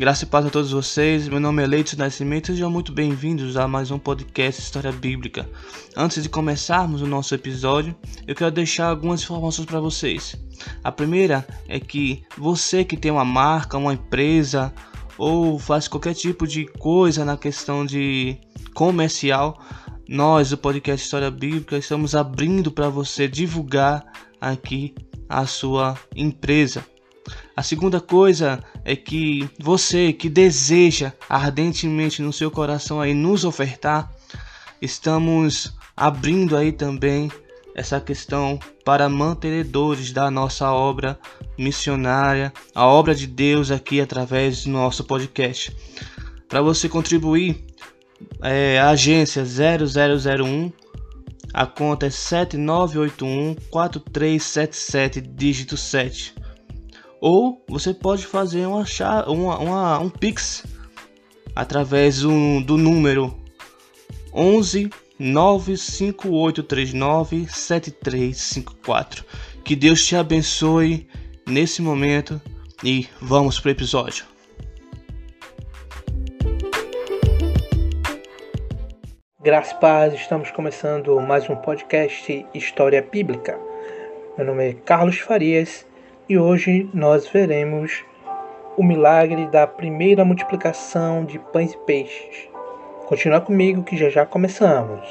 Graça e paz a todos vocês. Meu nome é Leite Nascimento. Sejam muito bem-vindos a mais um podcast História Bíblica. Antes de começarmos o nosso episódio, eu quero deixar algumas informações para vocês. A primeira é que você que tem uma marca, uma empresa ou faz qualquer tipo de coisa na questão de comercial, nós, o podcast História Bíblica, estamos abrindo para você divulgar aqui a sua empresa. A segunda coisa é que você que deseja ardentemente no seu coração aí nos ofertar, estamos abrindo aí também essa questão para mantenedores da nossa obra missionária, a obra de Deus aqui através do nosso podcast. Para você contribuir, é, a agência 0001, a conta é 7981 4377 dígito 7. Ou você pode fazer uma, uma, uma um Pix através do, do número 11 95839 7354. Que Deus te abençoe nesse momento e vamos para o episódio. Graças e paz, estamos começando mais um podcast História Bíblica. Meu nome é Carlos Farias e hoje nós veremos o milagre da primeira multiplicação de pães e peixes. Continua comigo que já já começamos.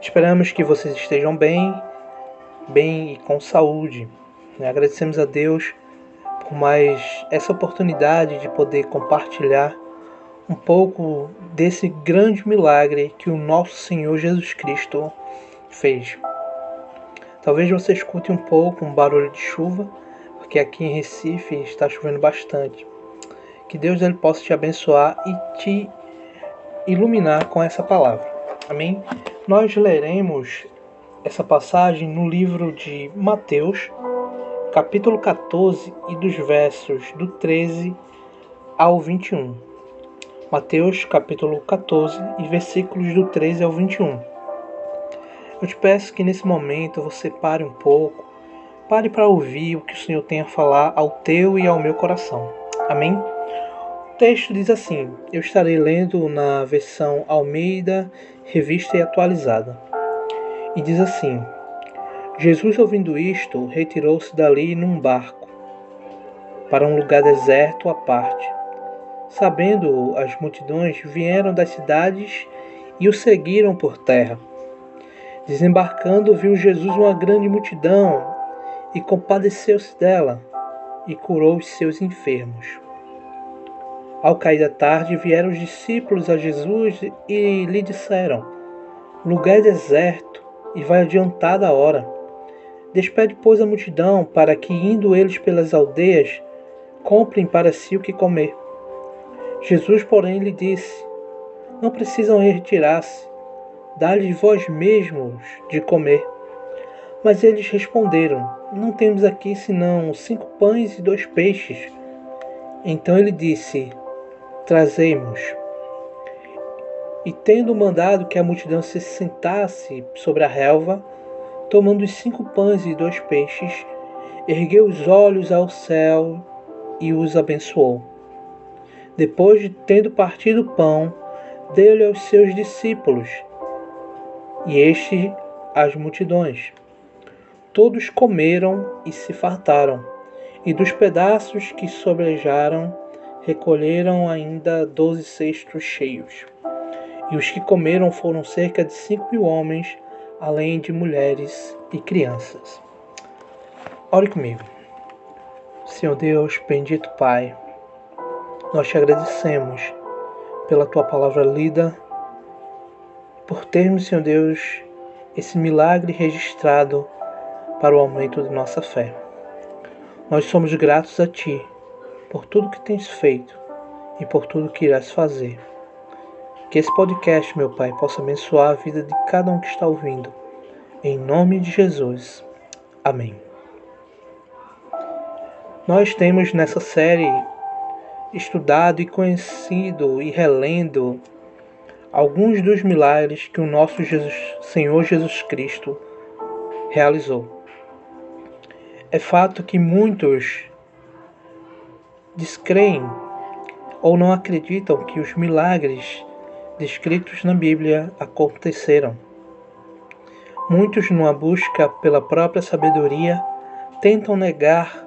Esperamos que vocês estejam bem, bem e com saúde. Agradecemos a Deus por mais essa oportunidade de poder compartilhar um pouco desse grande milagre que o nosso Senhor Jesus Cristo fez. Talvez você escute um pouco um barulho de chuva, porque aqui em Recife está chovendo bastante. Que Deus ele possa te abençoar e te iluminar com essa palavra. Amém? Nós leremos essa passagem no livro de Mateus, capítulo 14 e dos versos do 13 ao 21. Mateus capítulo 14 e versículos do 13 ao 21. Eu te peço que nesse momento você pare um pouco, pare para ouvir o que o Senhor tem a falar ao teu e ao meu coração. Amém? O texto diz assim: Eu estarei lendo na versão Almeida, revista e atualizada. E diz assim: Jesus, ouvindo isto, retirou-se dali num barco para um lugar deserto à parte Sabendo as multidões, vieram das cidades e o seguiram por terra. Desembarcando, viu Jesus uma grande multidão e compadeceu-se dela e curou os seus enfermos. Ao cair da tarde, vieram os discípulos a Jesus e lhe disseram: Lugar é deserto e vai adiantada a hora. Despede, pois, a multidão, para que, indo eles pelas aldeias, comprem para si o que comer. Jesus, porém, lhe disse: Não precisam retirar-se, dá-lhes vós mesmos de comer. Mas eles responderam: Não temos aqui senão cinco pães e dois peixes. Então ele disse: Trazemos. E tendo mandado que a multidão se sentasse sobre a relva, tomando os cinco pães e dois peixes, ergueu os olhos ao céu e os abençoou depois de tendo partido o pão, deu-lhe aos seus discípulos, e este às multidões. Todos comeram e se fartaram, e dos pedaços que sobrejaram, recolheram ainda doze cestos cheios. E os que comeram foram cerca de cinco mil homens, além de mulheres e crianças. Ore comigo. Senhor Deus, bendito Pai, nós te agradecemos pela tua palavra lida, por termos, Senhor Deus, esse milagre registrado para o aumento de nossa fé. Nós somos gratos a Ti por tudo que tens feito e por tudo que irás fazer. Que esse podcast, meu Pai, possa abençoar a vida de cada um que está ouvindo. Em nome de Jesus. Amém. Nós temos nessa série estudado e conhecido e relendo alguns dos milagres que o nosso Jesus, Senhor Jesus Cristo realizou. é fato que muitos descreem ou não acreditam que os milagres descritos na Bíblia aconteceram. Muitos, numa busca pela própria sabedoria, tentam negar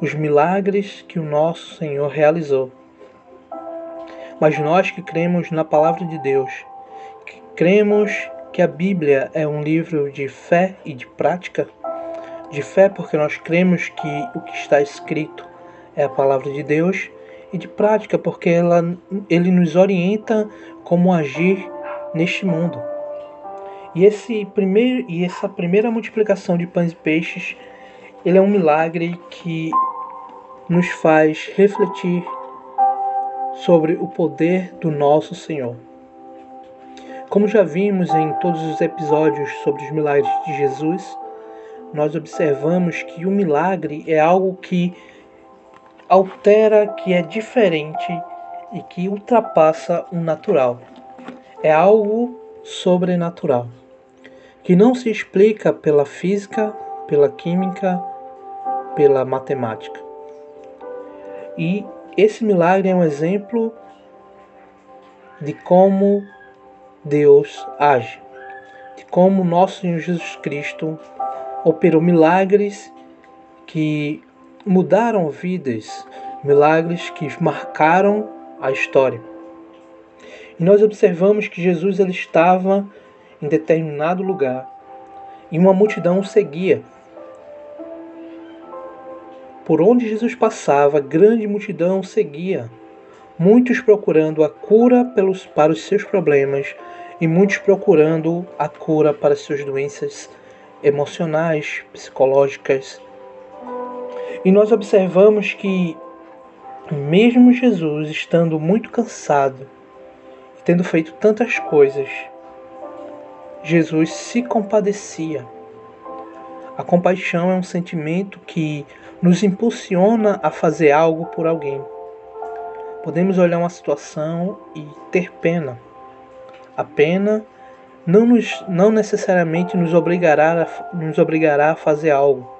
os milagres que o nosso Senhor realizou. Mas nós que cremos na palavra de Deus, que cremos que a Bíblia é um livro de fé e de prática, de fé porque nós cremos que o que está escrito é a palavra de Deus, e de prática porque ela, ele nos orienta como agir neste mundo. E, esse primeiro, e essa primeira multiplicação de pães e peixes, ele é um milagre que nos faz refletir sobre o poder do nosso Senhor. Como já vimos em todos os episódios sobre os milagres de Jesus, nós observamos que o milagre é algo que altera, que é diferente e que ultrapassa o natural. É algo sobrenatural, que não se explica pela física, pela química, pela matemática. E esse milagre é um exemplo de como Deus age, de como nosso Senhor Jesus Cristo operou milagres que mudaram vidas, milagres que marcaram a história. E nós observamos que Jesus ele estava em determinado lugar e uma multidão o seguia. Por onde Jesus passava, grande multidão seguia, muitos procurando a cura pelos, para os seus problemas e muitos procurando a cura para suas doenças emocionais, psicológicas. E nós observamos que, mesmo Jesus estando muito cansado tendo feito tantas coisas, Jesus se compadecia. A compaixão é um sentimento que nos impulsiona a fazer algo por alguém. Podemos olhar uma situação e ter pena. A pena não, nos, não necessariamente nos obrigará, a, nos obrigará a fazer algo,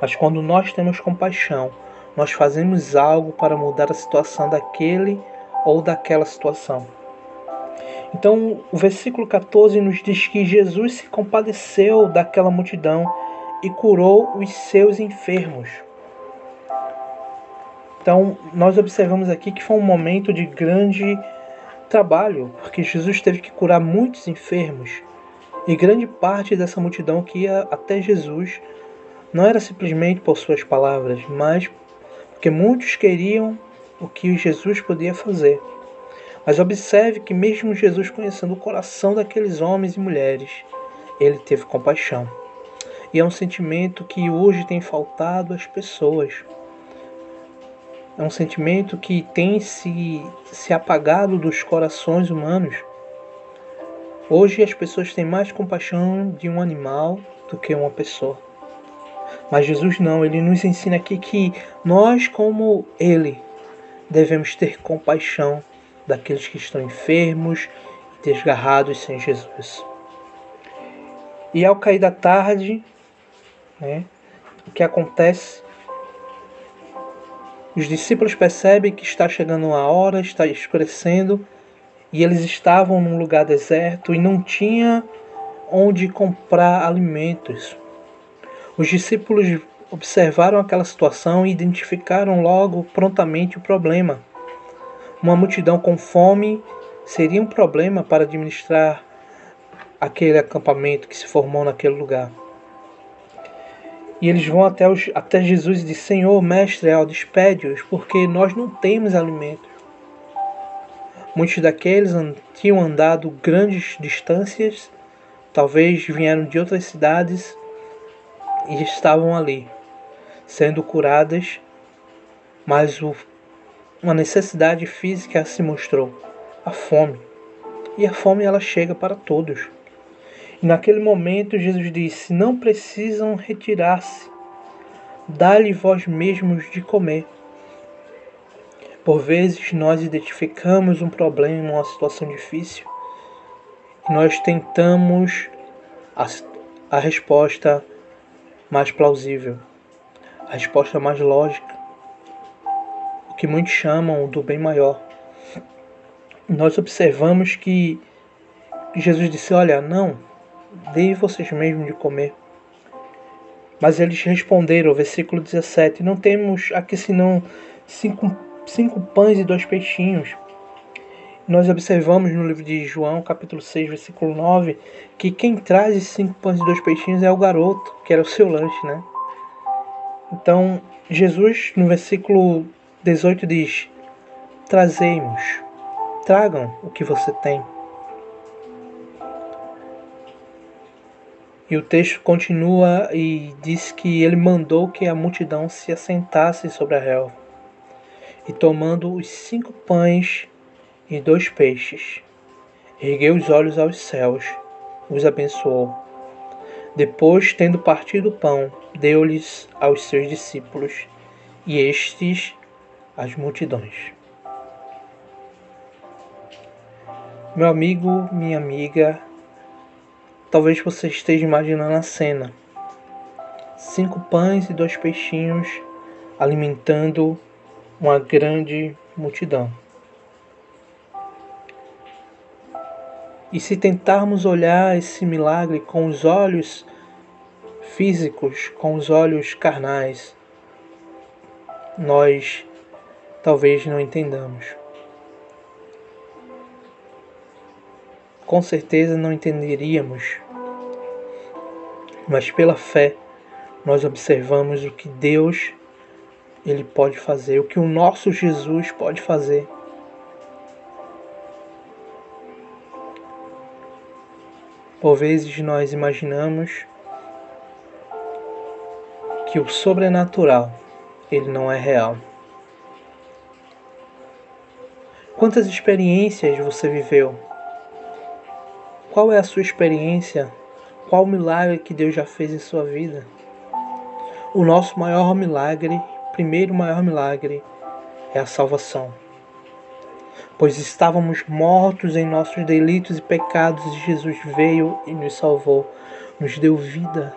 mas quando nós temos compaixão, nós fazemos algo para mudar a situação daquele ou daquela situação. Então, o versículo 14 nos diz que Jesus se compadeceu daquela multidão e curou os seus enfermos. Então, nós observamos aqui que foi um momento de grande trabalho, porque Jesus teve que curar muitos enfermos. E grande parte dessa multidão que ia até Jesus não era simplesmente por suas palavras, mas porque muitos queriam o que Jesus podia fazer. Mas observe que, mesmo Jesus conhecendo o coração daqueles homens e mulheres, ele teve compaixão. E é um sentimento que hoje tem faltado às pessoas. É um sentimento que tem se, se apagado dos corações humanos. Hoje as pessoas têm mais compaixão de um animal do que uma pessoa. Mas Jesus não, ele nos ensina aqui que nós, como ele, devemos ter compaixão daqueles que estão enfermos e desgarrados sem Jesus. E ao cair da tarde, né, o que acontece? Os discípulos percebem que está chegando uma hora, está escurecendo, e eles estavam num lugar deserto e não tinha onde comprar alimentos. Os discípulos observaram aquela situação e identificaram logo prontamente o problema. Uma multidão com fome seria um problema para administrar aquele acampamento que se formou naquele lugar. E eles vão até, os, até Jesus e dizem: Senhor, mestre, despede-os, porque nós não temos alimento. Muitos daqueles tinham andado grandes distâncias, talvez vieram de outras cidades e estavam ali, sendo curadas, mas o, uma necessidade física se mostrou: a fome. E a fome ela chega para todos. Naquele momento Jesus disse: Não precisam retirar-se, dá-lhe vós mesmos de comer. Por vezes nós identificamos um problema, uma situação difícil, e nós tentamos a, a resposta mais plausível. a resposta mais lógica, o que muitos chamam do bem maior. Nós observamos que Jesus disse: Olha, não, dê vocês mesmos de comer. Mas eles responderam, versículo 17: Não temos aqui senão cinco, cinco pães e dois peixinhos. Nós observamos no livro de João, capítulo 6, versículo 9, que quem traz cinco pães e dois peixinhos é o garoto, que era o seu lanche, né? Então, Jesus, no versículo 18, diz: Trazemos, tragam o que você tem. E o texto continua e diz que ele mandou que a multidão se assentasse sobre a relva. E tomando os cinco pães e dois peixes, ergueu os olhos aos céus, os abençoou. Depois, tendo partido o pão, deu-lhes aos seus discípulos, e estes às multidões. Meu amigo, minha amiga, Talvez você esteja imaginando a cena: cinco pães e dois peixinhos alimentando uma grande multidão. E se tentarmos olhar esse milagre com os olhos físicos, com os olhos carnais, nós talvez não entendamos. Com certeza não entenderíamos mas pela fé nós observamos o que Deus ele pode fazer, o que o nosso Jesus pode fazer. Por vezes nós imaginamos que o sobrenatural ele não é real. Quantas experiências você viveu? Qual é a sua experiência qual milagre que Deus já fez em sua vida? O nosso maior milagre, primeiro maior milagre, é a salvação. Pois estávamos mortos em nossos delitos e pecados e Jesus veio e nos salvou, nos deu vida,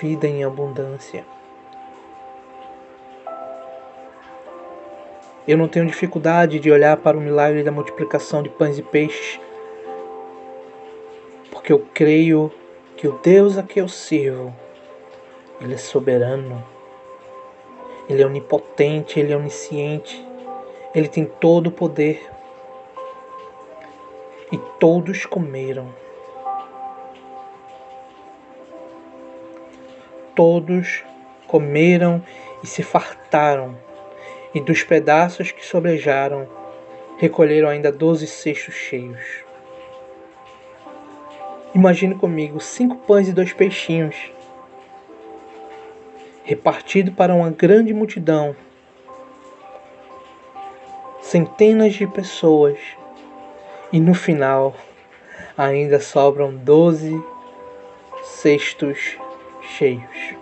vida em abundância. Eu não tenho dificuldade de olhar para o milagre da multiplicação de pães e peixes, porque eu creio que o Deus a que eu sirvo, Ele é soberano, Ele é onipotente, Ele é onisciente, Ele tem todo o poder. E todos comeram. Todos comeram e se fartaram, e dos pedaços que sobrejaram, recolheram ainda doze cestos cheios. Imagine comigo cinco pães e dois peixinhos, repartido para uma grande multidão, centenas de pessoas, e no final ainda sobram doze cestos cheios.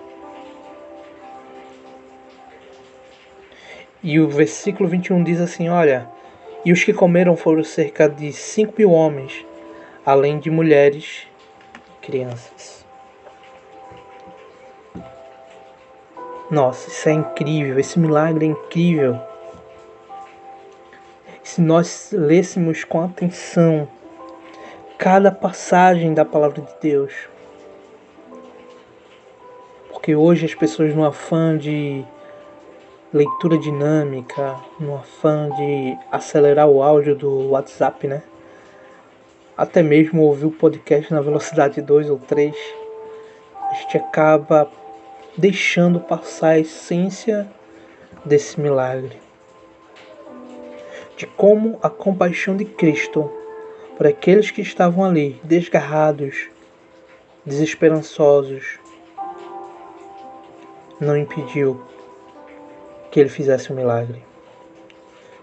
E o versículo 21 diz assim: Olha, e os que comeram foram cerca de cinco mil homens além de mulheres e crianças. Nossa, isso é incrível, esse milagre é incrível. Se nós lêssemos com atenção cada passagem da palavra de Deus, porque hoje as pessoas no afã de leitura dinâmica, no afã de acelerar o áudio do WhatsApp, né? Até mesmo ouvir o podcast na velocidade 2 ou 3, a gente acaba deixando passar a essência desse milagre. De como a compaixão de Cristo por aqueles que estavam ali, desgarrados, desesperançosos, não impediu que ele fizesse o um milagre.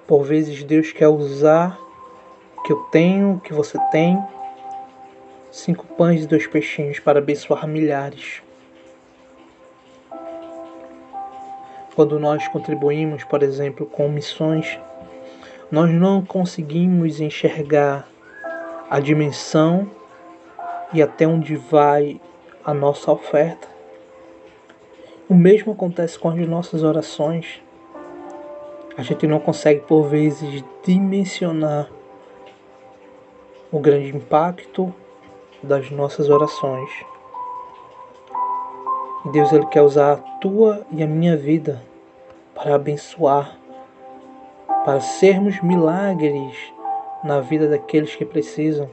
Por vezes Deus quer usar que eu tenho, que você tem, cinco pães e dois peixinhos para abençoar milhares. Quando nós contribuímos, por exemplo, com missões, nós não conseguimos enxergar a dimensão e até onde vai a nossa oferta. O mesmo acontece com as nossas orações. A gente não consegue, por vezes, dimensionar o grande impacto das nossas orações. Deus ele quer usar a tua e a minha vida para abençoar, para sermos milagres na vida daqueles que precisam.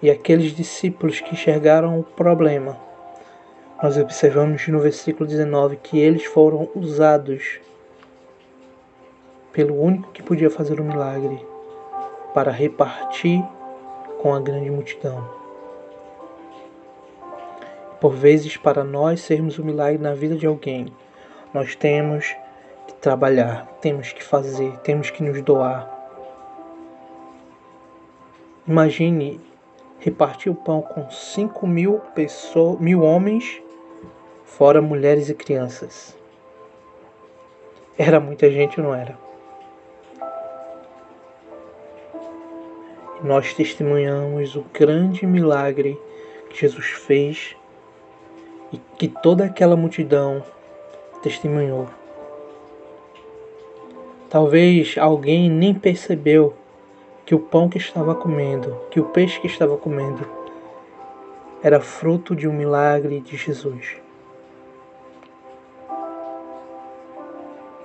E aqueles discípulos que enxergaram o problema, nós observamos no versículo 19 que eles foram usados pelo único que podia fazer o milagre para repartir com a grande multidão. Por vezes, para nós sermos o milagre na vida de alguém, nós temos que trabalhar, temos que fazer, temos que nos doar. Imagine repartir o pão com 5 mil, pessoas, mil homens, fora mulheres e crianças. Era muita gente, não era? Nós testemunhamos o grande milagre que Jesus fez e que toda aquela multidão testemunhou. Talvez alguém nem percebeu que o pão que estava comendo, que o peixe que estava comendo, era fruto de um milagre de Jesus.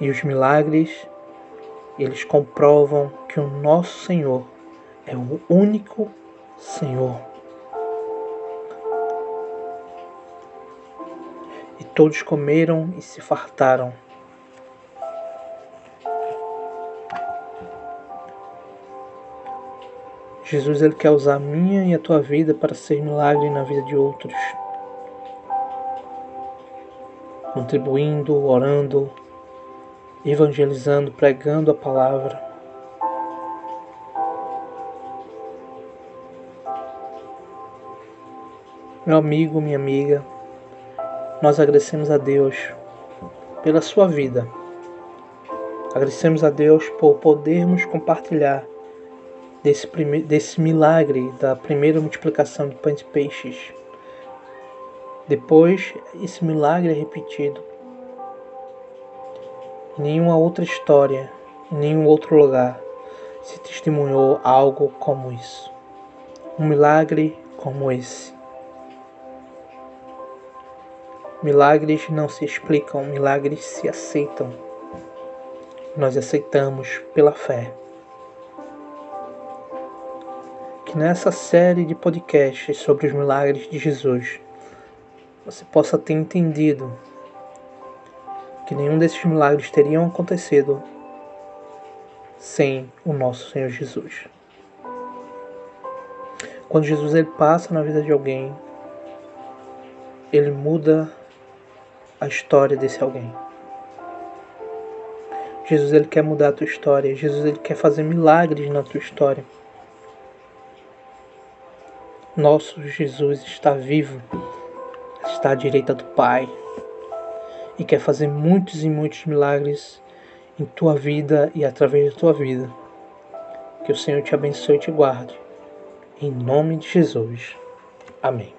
E os milagres, eles comprovam que o nosso Senhor é o único Senhor. E todos comeram e se fartaram. Jesus ele quer usar a minha e a tua vida para ser milagre na vida de outros. Contribuindo, orando, evangelizando, pregando a palavra. Meu amigo, minha amiga, nós agradecemos a Deus pela sua vida. Agradecemos a Deus por podermos compartilhar desse, prime... desse milagre da primeira multiplicação de pães e peixes. Depois, esse milagre é repetido. Nenhuma outra história, nenhum outro lugar, se testemunhou algo como isso. Um milagre como esse. Milagres não se explicam, milagres se aceitam. Nós aceitamos pela fé que nessa série de podcasts sobre os milagres de Jesus você possa ter entendido que nenhum desses milagres teriam acontecido sem o nosso Senhor Jesus. Quando Jesus ele passa na vida de alguém, ele muda a história desse alguém. Jesus ele quer mudar a tua história. Jesus ele quer fazer milagres na tua história. Nosso Jesus está vivo, está à direita do Pai e quer fazer muitos e muitos milagres em tua vida e através da tua vida. Que o Senhor te abençoe e te guarde. Em nome de Jesus. Amém.